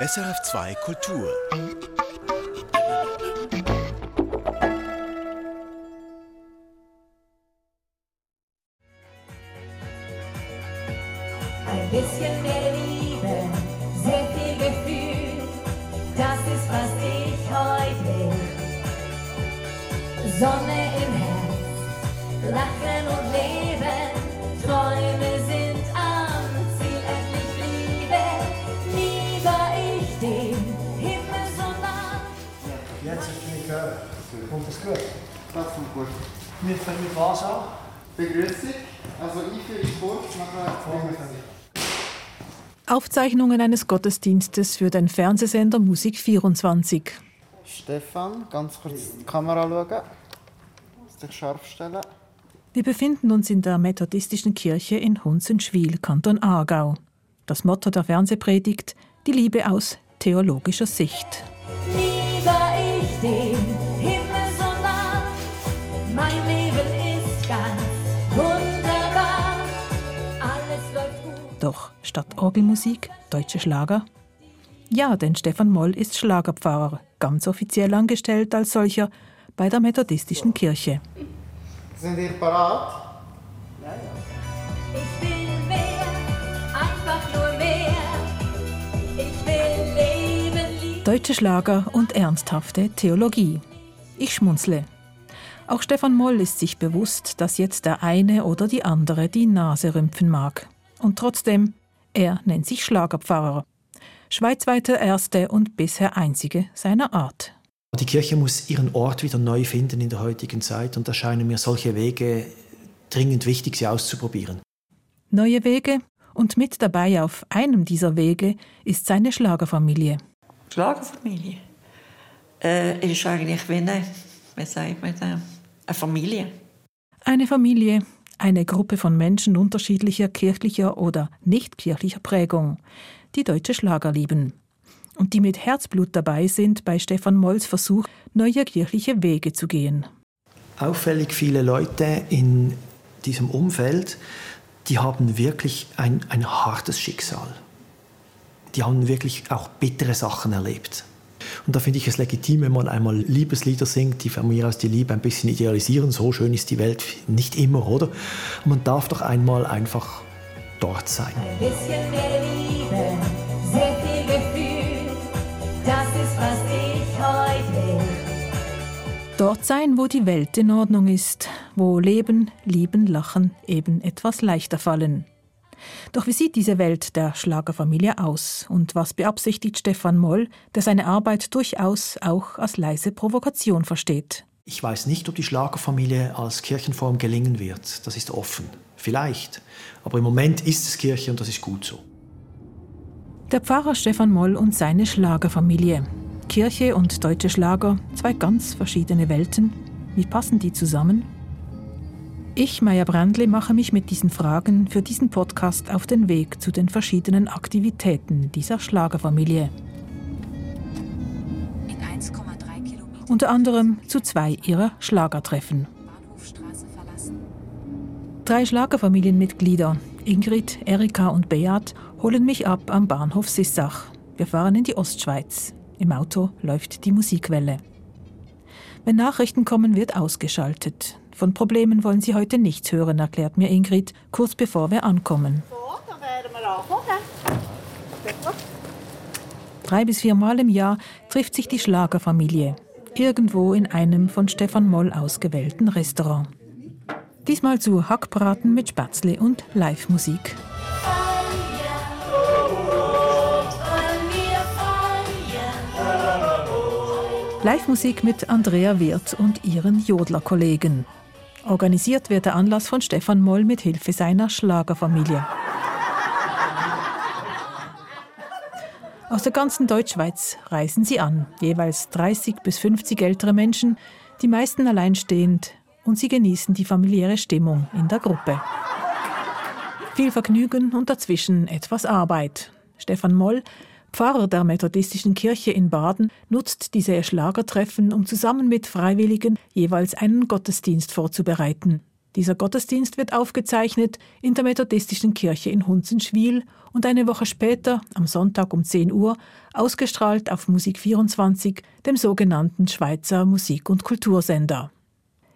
SRF2 Kultur. Wir fangen mit was an? Begrüßung, also Einführung kurz, nachher Aufzeichnungen eines Gottesdienstes für den Fernsehsender Musik 24. Stefan, ganz kurz die Kamera schauen. Sich scharf stellen. Wir befinden uns in der methodistischen Kirche in Hunzenschwil, Kanton Aargau. Das Motto der Fernsehpredigt: Die Liebe aus theologischer Sicht. Nie war ich dem statt Orgelmusik deutsche Schlager? Ja, denn Stefan Moll ist Schlagerpfarrer, ganz offiziell angestellt als solcher bei der methodistischen Kirche. Sind ihr parat? Ich will mehr, einfach nur mehr. Ich will leben, lieben. Deutsche Schlager und ernsthafte Theologie. Ich schmunzle. Auch Stefan Moll ist sich bewusst, dass jetzt der eine oder die andere die Nase rümpfen mag. Und trotzdem, er nennt sich Schlagerpfarrer. Schweizweiter erste und bisher einzige seiner Art. Die Kirche muss ihren Ort wieder neu finden in der heutigen Zeit und da scheinen mir solche Wege dringend wichtig, sie auszuprobieren. Neue Wege und mit dabei auf einem dieser Wege ist seine Schlagerfamilie. Schlagerfamilie. Äh, ist eigentlich wie eine, wie sagt man eine Familie. Eine Familie, eine Gruppe von Menschen unterschiedlicher kirchlicher oder nicht kirchlicher Prägung, die deutsche Schlager lieben und die mit Herzblut dabei sind bei Stefan Molls Versuch, neue kirchliche Wege zu gehen. Auffällig viele Leute in diesem Umfeld, die haben wirklich ein, ein hartes Schicksal. Die haben wirklich auch bittere Sachen erlebt. Und da finde ich es legitim, wenn man einmal Liebeslieder singt, die von mir aus die Liebe ein bisschen idealisieren. So schön ist die Welt nicht immer, oder? Und man darf doch einmal einfach dort sein. Ein bisschen mehr Liebe, sehr viel Gefühl, das ist, was ich heute will. Dort sein, wo die Welt in Ordnung ist, wo Leben, Lieben, Lachen eben etwas leichter fallen. Doch wie sieht diese Welt der Schlagerfamilie aus und was beabsichtigt Stefan Moll, der seine Arbeit durchaus auch als leise Provokation versteht? Ich weiß nicht, ob die Schlagerfamilie als Kirchenform gelingen wird. Das ist offen. Vielleicht. Aber im Moment ist es Kirche und das ist gut so. Der Pfarrer Stefan Moll und seine Schlagerfamilie. Kirche und deutsche Schlager, zwei ganz verschiedene Welten. Wie passen die zusammen? Ich, Maya Brandle, mache mich mit diesen Fragen für diesen Podcast auf den Weg zu den verschiedenen Aktivitäten dieser Schlagerfamilie. In 1,3 Kilometer Unter anderem zu zwei ihrer Schlagertreffen. Drei Schlagerfamilienmitglieder, Ingrid, Erika und Beat, holen mich ab am Bahnhof Sissach. Wir fahren in die Ostschweiz. Im Auto läuft die Musikwelle. Wenn Nachrichten kommen, wird ausgeschaltet. Von Problemen wollen sie heute nichts hören, erklärt mir Ingrid, kurz bevor wir ankommen. So, dann werden wir anfangen. Drei bis viermal im Jahr trifft sich die Schlagerfamilie. Irgendwo in einem von Stefan Moll ausgewählten Restaurant. Diesmal zu Hackbraten mit Spätzle und Live-Musik. Live-Musik mit Andrea Wirth und ihren Jodler-Kollegen. Organisiert wird der Anlass von Stefan Moll mit Hilfe seiner Schlagerfamilie. Aus der ganzen Deutschschweiz reisen sie an, jeweils 30 bis 50 ältere Menschen, die meisten alleinstehend, und sie genießen die familiäre Stimmung in der Gruppe. Viel Vergnügen und dazwischen etwas Arbeit. Stefan Moll, Pfarrer der methodistischen Kirche in Baden, nutzt diese Schlagertreffen, um zusammen mit Freiwilligen jeweils einen Gottesdienst vorzubereiten. Dieser Gottesdienst wird aufgezeichnet in der methodistischen Kirche in Hunzenschwil und eine Woche später, am Sonntag um 10 Uhr, ausgestrahlt auf Musik 24, dem sogenannten Schweizer Musik- und Kultursender.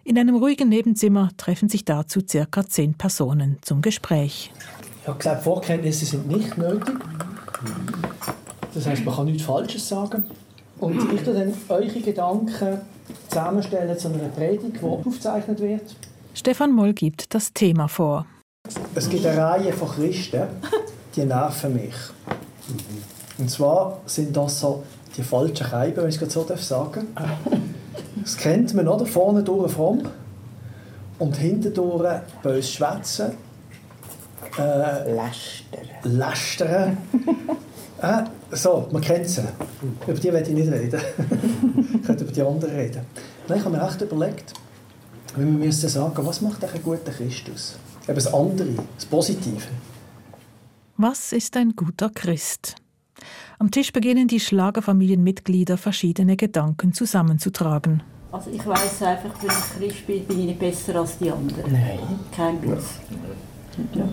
In einem ruhigen Nebenzimmer treffen sich dazu circa zehn Personen zum Gespräch. Ich habe gesagt, Vorkenntnisse sind nicht nötig. Das heißt, man kann nichts Falsches sagen. Und ich tue dann eure Gedanken zusammenstellen zu einer Predigt, die aufgezeichnet wird. Stefan Moll gibt das Thema vor. Es gibt eine Reihe von Christen, die nerven mich. Und zwar sind das so die falschen Scheiben, wenn ich es gerade so sagen darf. Das kennt man, oder? Vorne durch fromm und hinten durch bös schwätzen. Äh, Lästern. lästern. Äh, so, man kennt sie. Über die werde ich nicht reden. ich könnte über die anderen reden. Nein, ich habe mir echt überlegt, wenn wir müssen sagen, was macht eigentlich ein guter Christus? Eben das andere, das Positive. Was ist ein guter Christ? Am Tisch beginnen die Schlagerfamilienmitglieder verschiedene Gedanken zusammenzutragen. Also ich weiß einfach, wenn ich Christ bin, bin ich nicht besser als die anderen. Nein. Kein Blitz. Ja.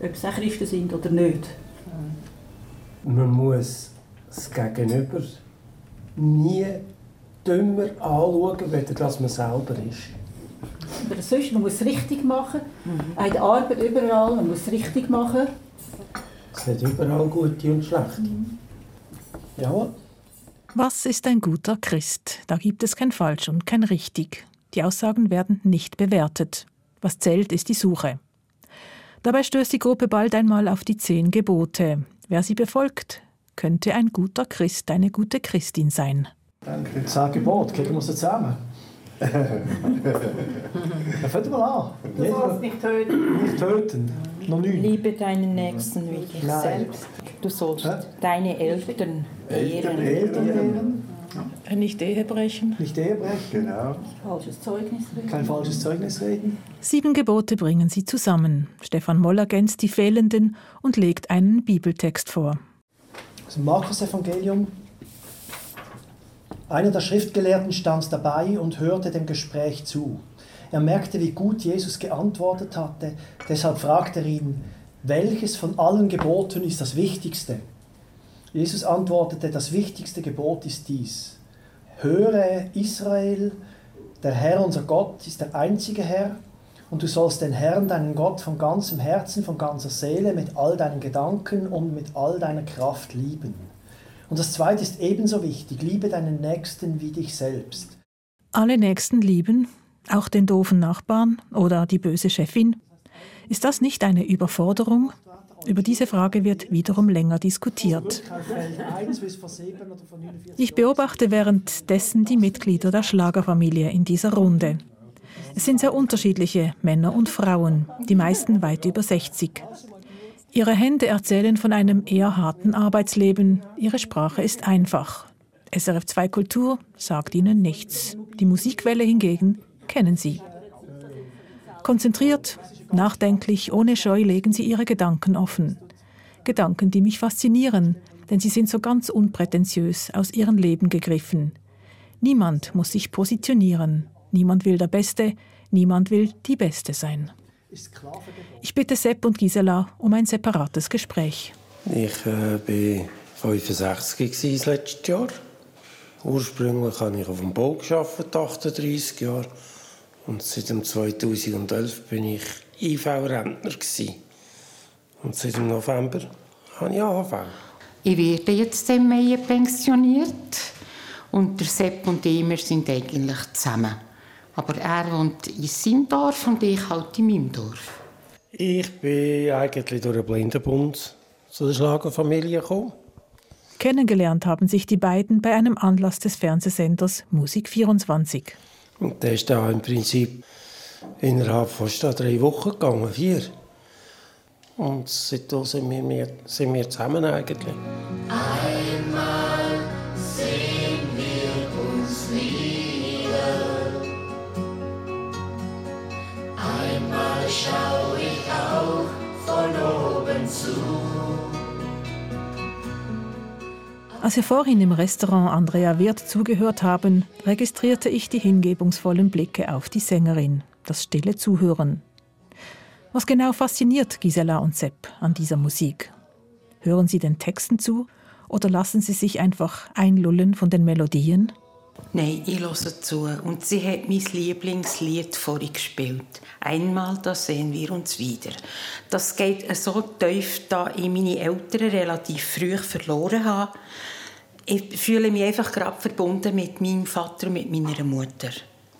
Ob sie auch Christen sind oder nicht. Man muss das Gegenüber nie dümmer anschauen, weder dass man selber ist. Aber sonst, man muss es richtig machen. Auch in der Arbeit überall, man muss es richtig machen. Es hat überall gute und schlechte. Jawohl. Was ist ein guter Christ? Da gibt es kein Falsch und kein Richtig. Die Aussagen werden nicht bewertet. Was zählt, ist die Suche. Dabei stößt die Gruppe bald einmal auf die zehn Gebote. Wer sie befolgt, könnte ein guter Christ, eine gute Christin sein. Danke. Zehn Gebote, kriegen wir sie zusammen. fangen wir mal an. Jeder- nicht töten. Nicht töten. Noch nicht. Liebe deinen Nächsten wie dich Nein. selbst. Du sollst Hä? deine Eltern ehren. Eltern ehren, Nicht Ehe brechen. nicht Ehe brechen, Genau. Falsches Zeugnis reden. kein falsches Zeugnis reden. Sieben Gebote bringen sie zusammen. Stefan Moll ergänzt die fehlenden und legt einen Bibeltext vor. Das Markus-Evangelium. Einer der Schriftgelehrten stand dabei und hörte dem Gespräch zu. Er merkte, wie gut Jesus geantwortet hatte, deshalb fragte er ihn, welches von allen Geboten ist das Wichtigste? Jesus antwortete, das wichtigste Gebot ist dies. Höre Israel, der Herr unser Gott ist der einzige Herr und du sollst den Herrn, deinen Gott, von ganzem Herzen, von ganzer Seele, mit all deinen Gedanken und mit all deiner Kraft lieben. Und das zweite ist ebenso wichtig, liebe deinen Nächsten wie dich selbst. Alle Nächsten lieben, auch den doofen Nachbarn oder die böse Chefin. Ist das nicht eine Überforderung? Über diese Frage wird wiederum länger diskutiert. Ich beobachte währenddessen die Mitglieder der Schlagerfamilie in dieser Runde. Es sind sehr unterschiedliche Männer und Frauen, die meisten weit über 60. Ihre Hände erzählen von einem eher harten Arbeitsleben. Ihre Sprache ist einfach. SRF 2 Kultur sagt ihnen nichts. Die Musikwelle hingegen kennen sie. Konzentriert, nachdenklich, ohne Scheu legen sie ihre Gedanken offen. Gedanken, die mich faszinieren, denn sie sind so ganz unprätentiös aus ihrem Leben gegriffen. Niemand muss sich positionieren. Niemand will der Beste, niemand will die Beste sein. Ich bitte Sepp und Gisela um ein separates Gespräch. Ich äh, war 65 gewesen das letzte Jahr. Ursprünglich habe ich auf dem Bau gearbeitet, 38 Jahre. Und seit dem 2011 bin ich IV-Rentner. Und seit dem November habe ich AHV. Ich werde jetzt im Mai pensioniert und der Sepp und ich, wir sind eigentlich zusammen. Aber er wohnt in seinem Dorf und ich halt in meinem Dorf. Ich bin eigentlich durch den Blindenbund zu der Schlagerfamilie gekommen. Kennengelernt haben sich die beiden bei einem Anlass des Fernsehsenders Musik 24. Und der ist da im Prinzip innerhalb von drei Wochen gegangen, vier. Und seitdem sind wir, sind wir zusammen eigentlich. Einmal Als wir vorhin im Restaurant Andrea Wirth zugehört haben, registrierte ich die hingebungsvollen Blicke auf die Sängerin. das stille Zuhören. Was genau fasziniert Gisela und Sepp an dieser Musik? Hören sie den Texten zu oder lassen sie sich einfach einlullen von den Melodien? Nein, ich höre zu. Und sie hat mein Lieblingslied vorhin gespielt. Einmal, da sehen wir uns wieder. Das geht so tief, da ich meine Eltern relativ früh verloren habe. Ich fühle mich einfach gerade verbunden mit meinem Vater und mit meiner Mutter.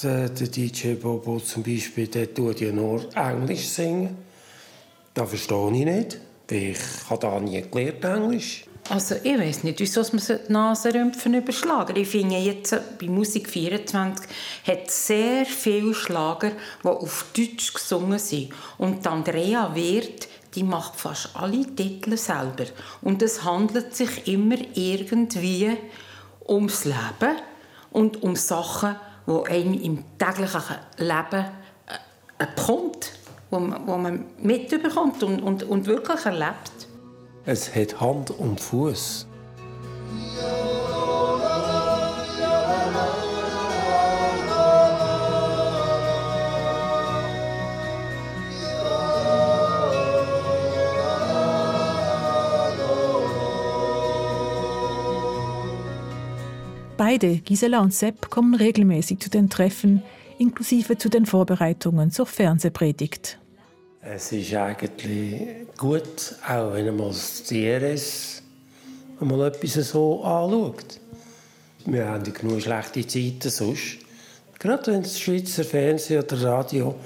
Der, der DJ Bobo zum Beispiel, der tut ja nur Englisch singen. Das verstehe ich nicht, weil ich habe da nie gelernt Englisch. Also ich weiß nicht, wieso man die Nasenrümpfen überschlagen. Ich finde jetzt, bei Musik 24 hat sehr viele Schlager, die auf Deutsch gesungen sind. Und Andrea Wirth, die macht fast alle Titel selber. Und es handelt sich immer irgendwie ums Leben und um Sachen, die einem im täglichen Leben äh, bekommt, wo man, wo man mitbekommt und, und, und wirklich erlebt. Es hat Hand und Fuß. Beide, Gisela und Sepp, kommen regelmäßig zu den Treffen, inklusive zu den Vorbereitungen zur Fernsehpredigt. Es ist eigentlich gut, auch wenn man das DRS mal etwas so anschaut. Wir haben ja genug schlechte Zeiten sonst. Gerade wenn das Schweizer Fernsehen oder Radio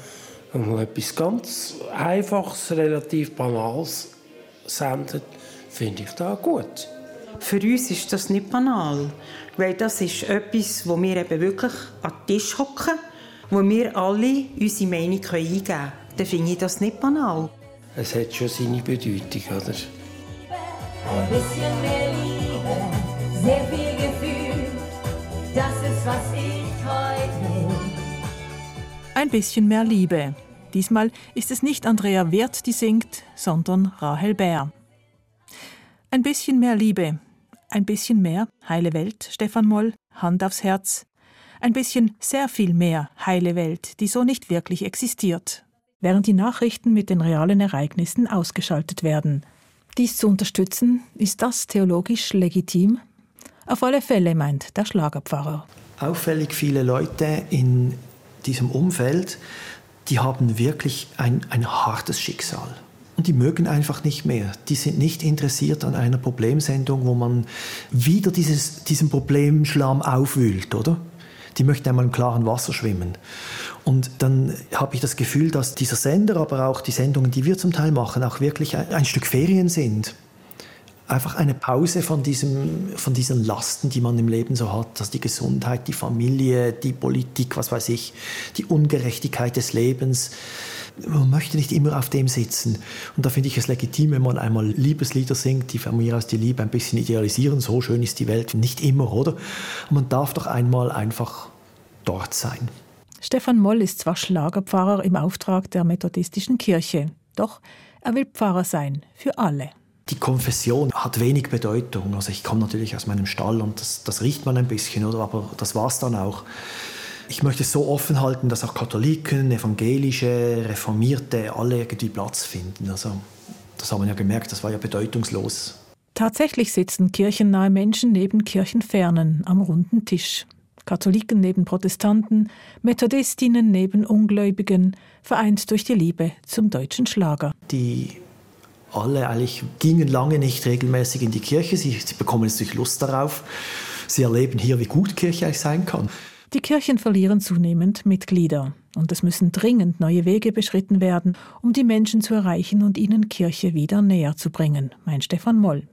mal etwas ganz Einfaches, relativ Banales sendet, finde ich das gut. Für uns ist das nicht banal, weil das ist etwas, wo wir eben wirklich an den Tisch hocken, wo wir alle unsere Meinung eingeben können. Dann finde ich das nicht banal. Es hat schon seine Bedeutung, oder? Ein bisschen mehr Liebe, sehr viel Gefühl. Das ist, was ich heute will. Ein bisschen mehr Liebe. Diesmal ist es nicht Andrea Wirth, die singt, sondern Rahel Bär. Ein bisschen mehr Liebe. Ein bisschen mehr heile Welt, Stefan Moll, Hand aufs Herz. Ein bisschen sehr viel mehr heile Welt, die so nicht wirklich existiert. Während die Nachrichten mit den realen Ereignissen ausgeschaltet werden. Dies zu unterstützen, ist das theologisch legitim? Auf alle Fälle meint der Schlagerpfarrer. Auffällig viele Leute in diesem Umfeld, die haben wirklich ein, ein hartes Schicksal. Und die mögen einfach nicht mehr. Die sind nicht interessiert an einer Problemsendung, wo man wieder dieses, diesen Problemschlamm aufwühlt, oder? Die möchten einmal im klaren Wasser schwimmen. Und dann habe ich das Gefühl, dass dieser Sender, aber auch die Sendungen, die wir zum Teil machen, auch wirklich ein, ein Stück Ferien sind. Einfach eine Pause von, diesem, von diesen Lasten, die man im Leben so hat. Also die Gesundheit, die Familie, die Politik, was weiß ich, die Ungerechtigkeit des Lebens. Man möchte nicht immer auf dem sitzen. Und da finde ich es legitim, wenn man einmal Liebeslieder singt, die von mir aus die Liebe ein bisschen idealisieren. So schön ist die Welt nicht immer, oder? Und man darf doch einmal einfach dort sein. Stefan Moll ist zwar Schlagerpfarrer im Auftrag der methodistischen Kirche, doch er will Pfarrer sein für alle. Die Konfession hat wenig Bedeutung. Also ich komme natürlich aus meinem Stall und das, das riecht man ein bisschen, oder? aber das war es dann auch. Ich möchte es so offen halten, dass auch Katholiken, Evangelische, Reformierte alle irgendwie Platz finden. Also das haben wir ja gemerkt, das war ja bedeutungslos. Tatsächlich sitzen kirchennahe Menschen neben kirchenfernen am runden Tisch. Katholiken neben Protestanten, Methodistinnen neben Ungläubigen, vereint durch die Liebe zum deutschen Schlager. Die alle eigentlich gingen lange nicht regelmäßig in die Kirche. Sie, sie bekommen jetzt durch Lust darauf. Sie erleben hier, wie gut Kirche eigentlich sein kann. Die Kirchen verlieren zunehmend Mitglieder. Und es müssen dringend neue Wege beschritten werden, um die Menschen zu erreichen und ihnen Kirche wieder näher zu bringen, meint Stefan Moll.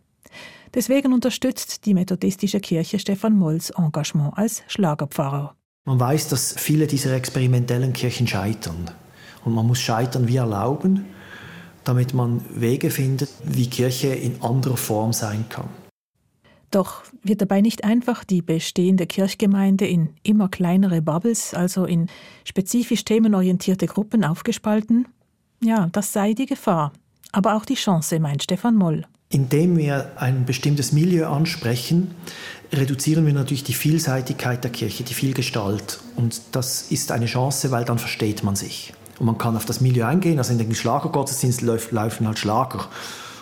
Deswegen unterstützt die methodistische Kirche Stefan Molls Engagement als Schlagerpfarrer. Man weiß, dass viele dieser experimentellen Kirchen scheitern. Und man muss Scheitern wie erlauben, damit man Wege findet, wie Kirche in anderer Form sein kann. Doch wird dabei nicht einfach die bestehende Kirchgemeinde in immer kleinere Bubbles, also in spezifisch themenorientierte Gruppen aufgespalten? Ja, das sei die Gefahr. Aber auch die Chance, meint Stefan Moll. Indem wir ein bestimmtes Milieu ansprechen, reduzieren wir natürlich die Vielseitigkeit der Kirche, die Vielgestalt. Und das ist eine Chance, weil dann versteht man sich. Und man kann auf das Milieu eingehen. Also in den Schlagergottesdienst laufen halt Schlager.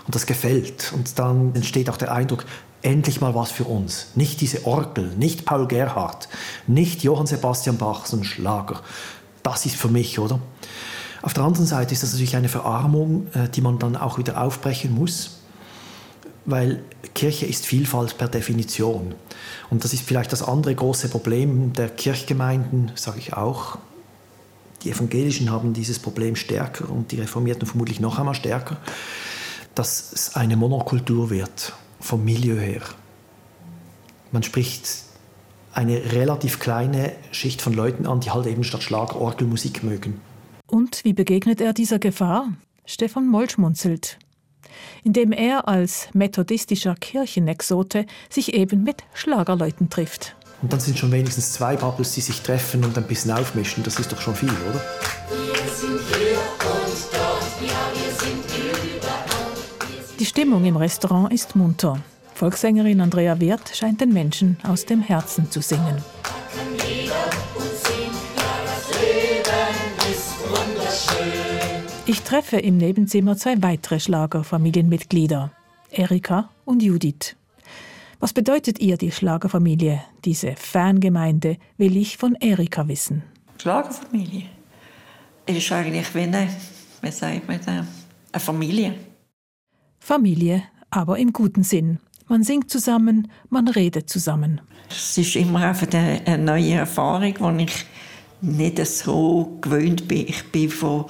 Und das gefällt. Und dann entsteht auch der Eindruck, endlich mal was für uns. Nicht diese Orgel, nicht Paul Gerhardt, nicht Johann Sebastian Bach, sondern Schlager. Das ist für mich, oder? Auf der anderen Seite ist das natürlich eine Verarmung, äh, die man dann auch wieder aufbrechen muss, weil Kirche ist Vielfalt per Definition. Und das ist vielleicht das andere große Problem der Kirchgemeinden, sage ich auch. Die Evangelischen haben dieses Problem stärker und die Reformierten vermutlich noch einmal stärker, dass es eine Monokultur wird, vom Milieu her. Man spricht eine relativ kleine Schicht von Leuten an, die halt eben statt Schlager Orgelmusik mögen. Und wie begegnet er dieser Gefahr? Stefan Moll schmunzelt. Indem er als methodistischer Kirchenexote sich eben mit Schlagerleuten trifft. Und dann sind schon wenigstens zwei Bubbles, die sich treffen und ein bisschen aufmischen. Das ist doch schon viel, oder? Wir sind hier und dort, ja, wir sind überall. Die Stimmung im Restaurant ist munter. Volkssängerin Andrea Wirth scheint den Menschen aus dem Herzen zu singen. Ich treffe im Nebenzimmer zwei weitere Schlagerfamilienmitglieder, Erika und Judith. Was bedeutet ihr die Schlagerfamilie, diese Fangemeinde, will ich von Erika wissen. Schlagerfamilie. Es ist eigentlich wie eine, wie sagt man eine Familie. Familie, aber im guten Sinn. Man singt zusammen, man redet zusammen. Es ist immer einfach eine, neue Erfahrung, die ich nicht so gewöhnt bin. Ich bin von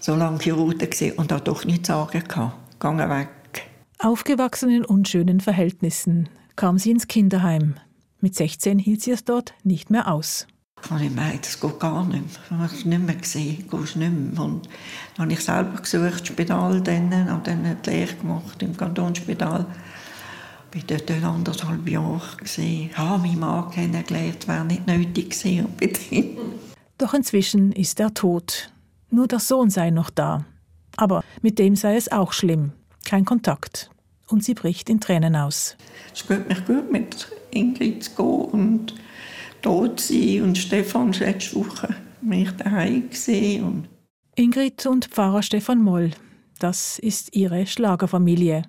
so lange Chirurgen und habe doch nichts sagen. Gegangen weg. Aufgewachsen in unschönen Verhältnissen kam sie ins Kinderheim. Mit 16 hielt sie es dort nicht mehr aus. Und ich meinte, das geht gar nicht mehr. Ich habe es nicht mehr gesehen, gehst nicht mehr. Und dann habe ich selber gesucht, das Spital, dann, habe dann die Lehre gemacht im Kantonsspital. Ich war dort anderthalb Jahre. Ich habe meinen Mann kennengelernt, wäre nicht nötig gewesen. Doch inzwischen ist er tot. Nur der Sohn sei noch da. Aber mit dem sei es auch schlimm. Kein Kontakt. Und sie bricht in Tränen aus. Es geht mich gut, mit Ingrid zu gehen und tot zu sein. Und Stefan ist letzte Woche mich daheim gesehen. Und Ingrid und Pfarrer Stefan Moll. Das ist ihre Schlagerfamilie.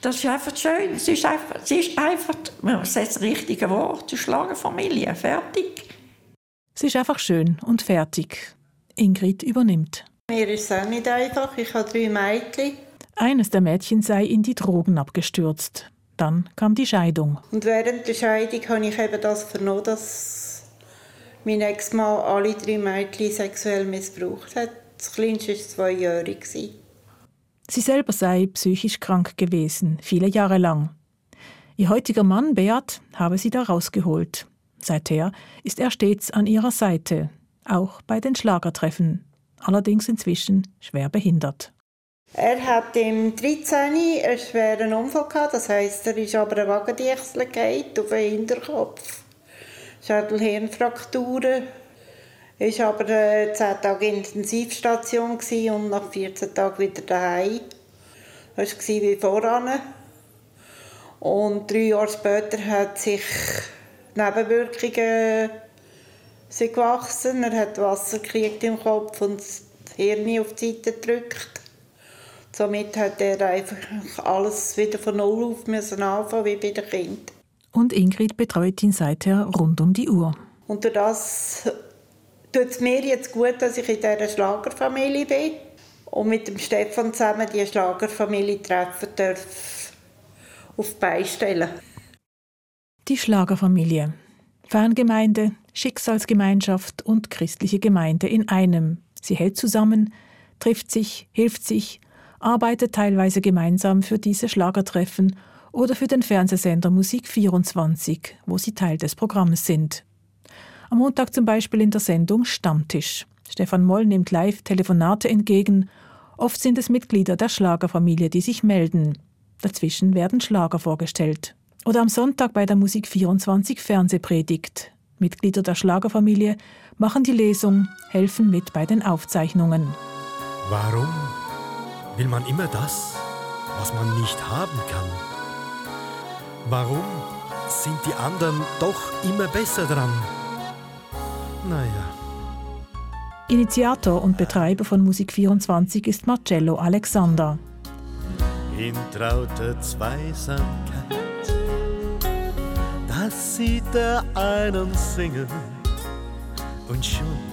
das ist einfach schön. Es ist einfach, es ist einfach das ist das richtige Wort, die Schlagerfamilie. Fertig. Es ist einfach schön und fertig. Ingrid übernimmt. Mir ist es auch nicht einfach. Ich habe drei Mädchen. Eines der Mädchen sei in die Drogen abgestürzt. Dann kam die Scheidung. Und während der Scheidung habe ich eben das vernommen, dass mein Ex-Mann alle drei Mädchen sexuell missbraucht hat. Das kleinste war zweijährig. gewesen. Sie selber sei psychisch krank gewesen, viele Jahre lang. Ihr heutiger Mann, Beat, habe sie da rausgeholt. Seither ist er stets an ihrer Seite, auch bei den Schlagertreffen, allerdings inzwischen schwer behindert. Er hat im 13. einen schweren Unfall gehabt. Das heisst, er ist aber ein Wagendichsel gefallen auf den Hinterkopf. Schädelhirnfrakturen. Er war aber äh, 10 Tage in der Intensivstation und nach 14 Tagen wieder daheim. Das war wie voran. Und drei Jahre später hat sich Nebenwirkungen sind gewachsen. Er hat Wasser gekriegt im Kopf und das Hirn auf die Seite gedrückt. Somit hat er einfach alles wieder von Null auf müssen anfangen, wie bei den Kindern. Und Ingrid betreut ihn seither rund um die Uhr. Und durch das tut es mir jetzt gut, dass ich in dieser Schlagerfamilie bin und mit dem Stefan zusammen die Schlagerfamilie treffen darf, auf die Beine stellen. Die Schlagerfamilie. Fangemeinde, Schicksalsgemeinschaft und christliche Gemeinde in einem. Sie hält zusammen, trifft sich, hilft sich, arbeitet teilweise gemeinsam für diese Schlagertreffen oder für den Fernsehsender Musik 24, wo sie Teil des Programms sind. Am Montag zum Beispiel in der Sendung Stammtisch. Stefan Moll nimmt live Telefonate entgegen. Oft sind es Mitglieder der Schlagerfamilie, die sich melden. Dazwischen werden Schlager vorgestellt. Oder am Sonntag bei der Musik 24 Fernsehpredigt. Mitglieder der Schlagerfamilie machen die Lesung, helfen mit bei den Aufzeichnungen. Warum will man immer das, was man nicht haben kann? Warum sind die anderen doch immer besser dran. Naja. Initiator und Betreiber von Musik 24 ist Marcello Alexander. In trauter Zweisamkeit, das sieht er einen singen und schon der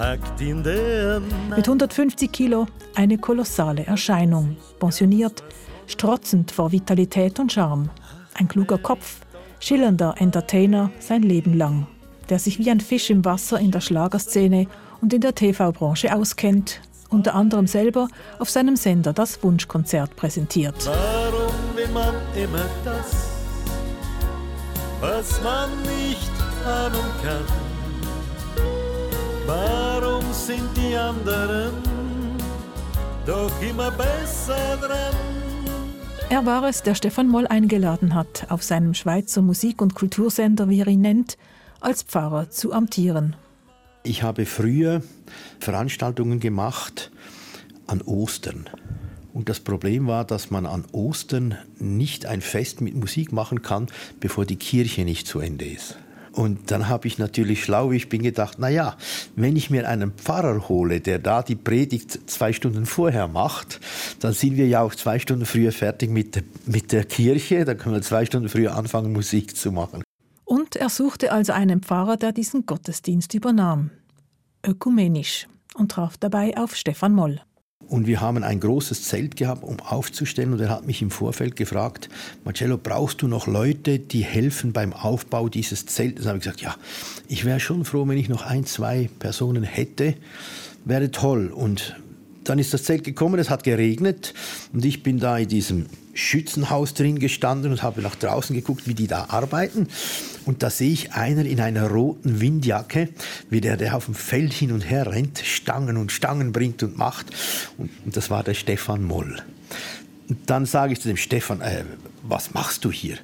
Mit 150 Kilo eine kolossale Erscheinung. Pensioniert, strotzend vor Vitalität und Charme. Ein kluger Kopf, schillernder Entertainer sein Leben lang, der sich wie ein Fisch im Wasser in der Schlagerszene und in der TV-Branche auskennt, unter anderem selber auf seinem Sender das Wunschkonzert präsentiert. Warum will man immer das, was man nicht haben kann? Warum sind die anderen doch immer besser dran? Er war es, der Stefan Moll eingeladen hat, auf seinem Schweizer Musik- und Kultursender, wie er ihn nennt, als Pfarrer zu amtieren. Ich habe früher Veranstaltungen gemacht an Ostern. Und das Problem war, dass man an Ostern nicht ein Fest mit Musik machen kann, bevor die Kirche nicht zu Ende ist. Und dann habe ich natürlich schlau, ich bin, gedacht, na ja, wenn ich mir einen Pfarrer hole, der da die Predigt zwei Stunden vorher macht, dann sind wir ja auch zwei Stunden früher fertig mit, mit der Kirche, dann können wir zwei Stunden früher anfangen, Musik zu machen. Und er suchte also einen Pfarrer, der diesen Gottesdienst übernahm. Ökumenisch. Und traf dabei auf Stefan Moll. Und wir haben ein großes Zelt gehabt, um aufzustellen. Und er hat mich im Vorfeld gefragt, Marcello, brauchst du noch Leute, die helfen beim Aufbau dieses Zeltes? Dann habe ich gesagt, ja, ich wäre schon froh, wenn ich noch ein, zwei Personen hätte. Wäre toll. Und dann ist das Zelt gekommen, es hat geregnet und ich bin da in diesem Schützenhaus drin gestanden und habe nach draußen geguckt, wie die da arbeiten. Und da sehe ich einer in einer roten Windjacke, wie der, der auf dem Feld hin und her rennt, Stangen und Stangen bringt und macht. Und, und das war der Stefan Moll. Und dann sage ich zu dem Stefan, äh, was machst du hier?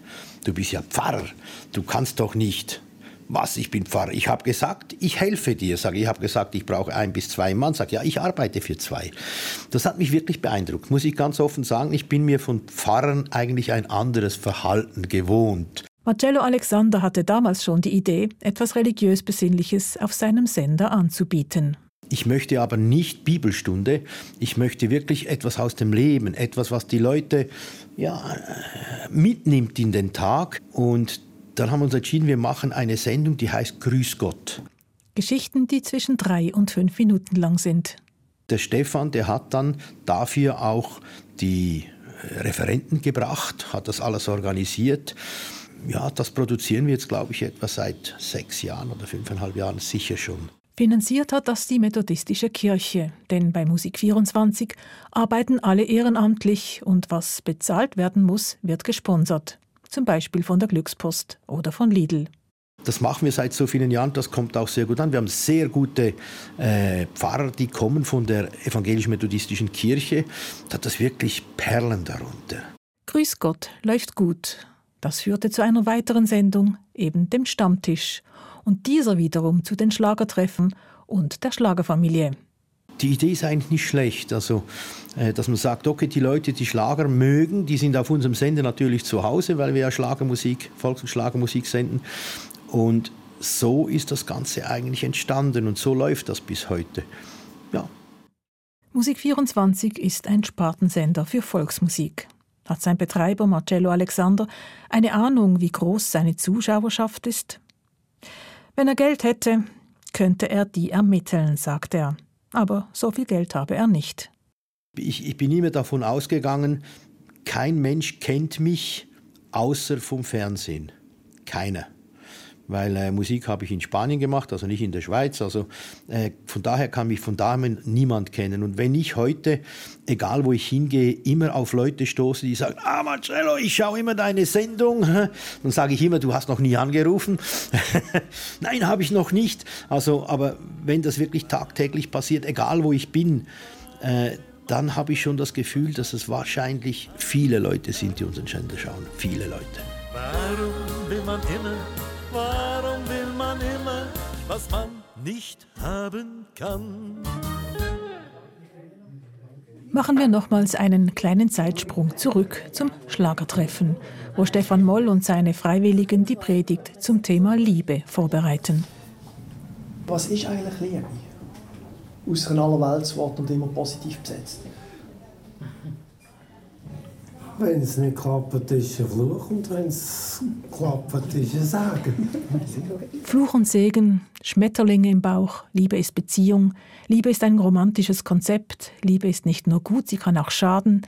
Du bist ja Pfarrer, du kannst doch nicht. Was, ich bin Pfarrer. Ich habe gesagt, ich helfe dir. Sage, ich habe gesagt, ich brauche ein bis zwei Mann. Sag, ja, ich arbeite für zwei. Das hat mich wirklich beeindruckt, muss ich ganz offen sagen. Ich bin mir von Pfarrern eigentlich ein anderes Verhalten gewohnt. Marcello Alexander hatte damals schon die Idee, etwas religiös Besinnliches auf seinem Sender anzubieten. Ich möchte aber nicht Bibelstunde. Ich möchte wirklich etwas aus dem Leben, etwas, was die Leute ja, äh, mitnimmt in den Tag. Und dann haben wir uns entschieden, wir machen eine Sendung, die heißt Grüß Gott. Geschichten, die zwischen drei und fünf Minuten lang sind. Der Stefan, der hat dann dafür auch die äh, Referenten gebracht, hat das alles organisiert. Ja, das produzieren wir jetzt, glaube ich, etwa seit sechs Jahren oder fünfeinhalb Jahren sicher schon. Finanziert hat das die Methodistische Kirche, denn bei Musik 24 arbeiten alle ehrenamtlich und was bezahlt werden muss, wird gesponsert. Zum Beispiel von der Glückspost oder von Lidl. Das machen wir seit so vielen Jahren, das kommt auch sehr gut an. Wir haben sehr gute äh, Pfarrer, die kommen von der evangelisch-methodistischen Kirche. Da hat das wirklich Perlen darunter. Grüß Gott läuft gut. Das führte zu einer weiteren Sendung, eben dem Stammtisch. Und dieser wiederum zu den Schlagertreffen und der Schlagerfamilie. Die Idee ist eigentlich nicht schlecht. Also, äh, dass man sagt, okay, die Leute, die Schlager mögen, die sind auf unserem Sender natürlich zu Hause, weil wir ja Schlagermusik, Volks- und Schlagermusik senden. Und so ist das Ganze eigentlich entstanden und so läuft das bis heute. Ja. Musik 24 ist ein Spartensender für Volksmusik. Hat sein Betreiber Marcello Alexander eine Ahnung, wie groß seine Zuschauerschaft ist? Wenn er Geld hätte, könnte er die ermitteln, sagt er. Aber so viel Geld habe er nicht. Ich, ich bin immer davon ausgegangen, kein Mensch kennt mich außer vom Fernsehen. Keiner. Weil äh, Musik habe ich in Spanien gemacht, also nicht in der Schweiz. Also äh, von daher kann mich von daher niemand kennen. Und wenn ich heute, egal wo ich hingehe, immer auf Leute stoße, die sagen, ah Marcello, ich schaue immer deine Sendung, dann sage ich immer, du hast noch nie angerufen. Nein, habe ich noch nicht. Also, aber wenn das wirklich tagtäglich passiert, egal wo ich bin, äh, dann habe ich schon das Gefühl, dass es wahrscheinlich viele Leute sind, die unseren Sender schauen. Viele Leute. Warum will man immer, warum will man immer, was man nicht haben kann? Machen wir nochmals einen kleinen Zeitsprung zurück zum Schlagertreffen, wo Stefan Moll und seine Freiwilligen die Predigt zum Thema Liebe vorbereiten. Was ist eigentlich Liebe? Aus einem Allerweltswort und immer positiv besetzt. Wenn es nicht klappt, ist ein Fluch und wenn es klappt, ist ein Segen. Fluch und Segen, Schmetterlinge im Bauch, Liebe ist Beziehung, Liebe ist ein romantisches Konzept, Liebe ist nicht nur gut, sie kann auch schaden,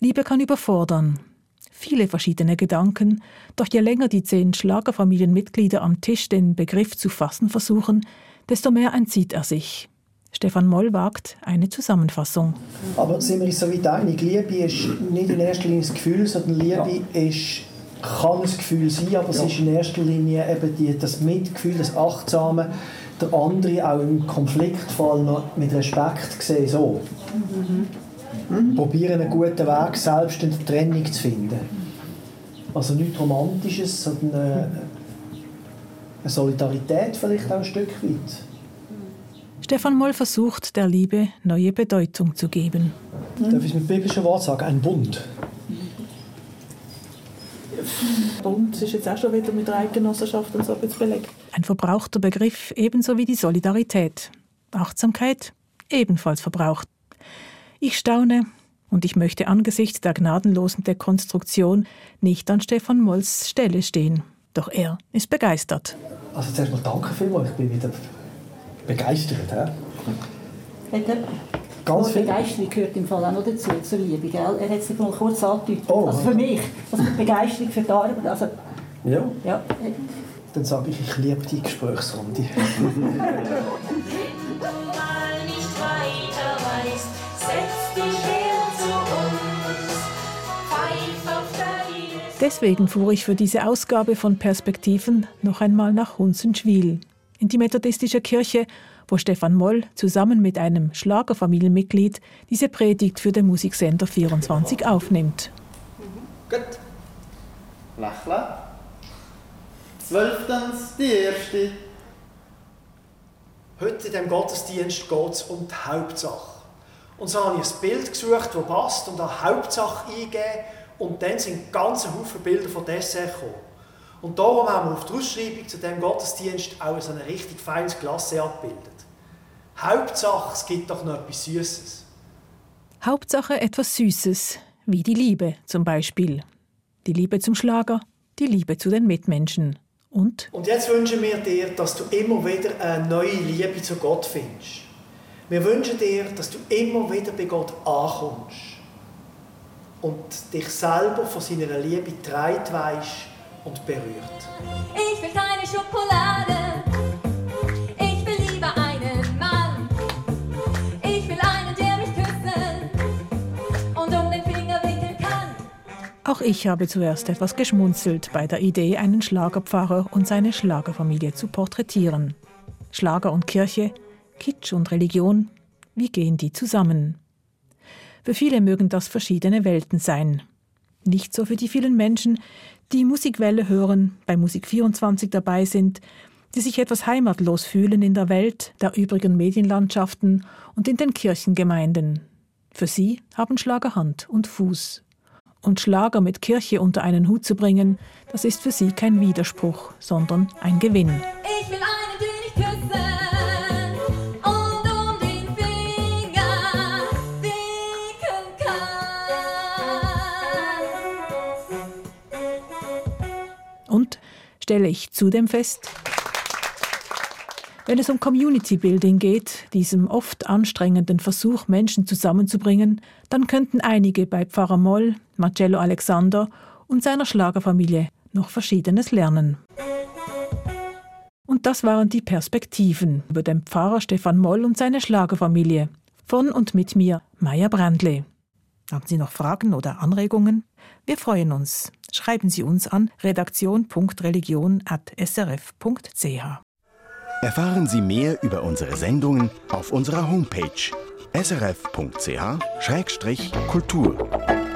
Liebe kann überfordern. Viele verschiedene Gedanken, doch je länger die zehn Schlagerfamilienmitglieder am Tisch den Begriff zu fassen versuchen, desto mehr entzieht er sich. Stefan Moll wagt eine Zusammenfassung. Aber sind wir uns so weit einig, Liebe ist nicht in erster Linie das Gefühl, sondern Liebe ist, kann ein Gefühl sein, aber es ist in erster Linie eben die, das Mitgefühl, das Achtsame, der andere auch im Konfliktfall noch mit Respekt sehen. So. Probieren einen guten Weg, selbst in der Trennung zu finden. Also nichts Romantisches, sondern eine, eine Solidarität vielleicht auch ein Stück weit. Stefan Moll versucht, der Liebe neue Bedeutung zu geben. Darf ich mit biblischen Wort sagen? Ein Bund. Bund ist jetzt auch schon wieder mit Eidgenossenschaft und so ein bisschen belegt. Ein verbrauchter Begriff ebenso wie die Solidarität. Achtsamkeit ebenfalls verbraucht. Ich staune und ich möchte angesichts der gnadenlosen Dekonstruktion nicht an Stefan Molls Stelle stehen. Doch er ist begeistert. Also zuerst mal danke vielmals, ich bin wieder begeistert. He? Hat er Ganz die viel. Begeisterung gehört im Fall auch noch dazu, zur Liebe. Gell? Er hat es mal kurz angedeutet. Oh. Also für mich, also Begeisterung für die Arbeit. Also, Ja. ja. Dann sage ich, ich liebe die Gesprächsrunde. mal nicht weiter weißt, setz dich her zu uns. Pfeif auf deine Deswegen fuhr ich für diese Ausgabe von Perspektiven noch einmal nach Hunzenschwil, in die methodistische Kirche, wo Stefan Moll zusammen mit einem Schlagerfamilienmitglied diese Predigt für den Musiksender 24 aufnimmt. Gut. Lächeln. Zwölftens, die erste. Heute in diesem Gottesdienst geht es um die Hauptsache. Und so habe ich ein Bild gesucht, das passt, und an Hauptsache eingeben. Und dann sind ganze Haufen Bilder von Dessert gekommen. Und darum haben wir auf der Ausschreibung zu diesem Gottesdienst auch so ein richtig feines Glasse abgebildet. Hauptsache, es gibt doch noch etwas Süßes. Hauptsache etwas Süßes, wie die Liebe zum Beispiel. Die Liebe zum Schlager, die Liebe zu den Mitmenschen. Und Und jetzt wünschen wir dir, dass du immer wieder eine neue Liebe zu Gott findest. Wir wünschen dir, dass du immer wieder bei Gott ankommst und dich selber von seiner Liebe getragen weisst und berührt. Ich will keine Schokolade. Ich will lieber einen Mann. Ich will einen, der mich küssen und um den Finger wickeln kann. auch ich habe zuerst etwas geschmunzelt bei der Idee, einen Schlagerpfarrer und seine Schlagerfamilie zu porträtieren. Schlager und Kirche, Kitsch und Religion, wie gehen die zusammen? Für viele mögen das verschiedene Welten sein. Nicht so für die vielen Menschen, die Musikwelle hören, bei Musik 24 dabei sind, die sich etwas heimatlos fühlen in der Welt, der übrigen Medienlandschaften und in den Kirchengemeinden. Für sie haben Schlager Hand und Fuß. Und Schlager mit Kirche unter einen Hut zu bringen, das ist für sie kein Widerspruch, sondern ein Gewinn. Ich will einen, stelle ich zudem fest, wenn es um Community Building geht, diesem oft anstrengenden Versuch, Menschen zusammenzubringen, dann könnten einige bei Pfarrer Moll, Marcello Alexander und seiner Schlagerfamilie noch Verschiedenes lernen. Und das waren die Perspektiven über den Pfarrer Stefan Moll und seine Schlagerfamilie. Von und mit mir, Maya Brandle. Haben Sie noch Fragen oder Anregungen? Wir freuen uns. Schreiben Sie uns an redaktion.religion.srf.ch. Erfahren Sie mehr über unsere Sendungen auf unserer Homepage srf.ch-kultur.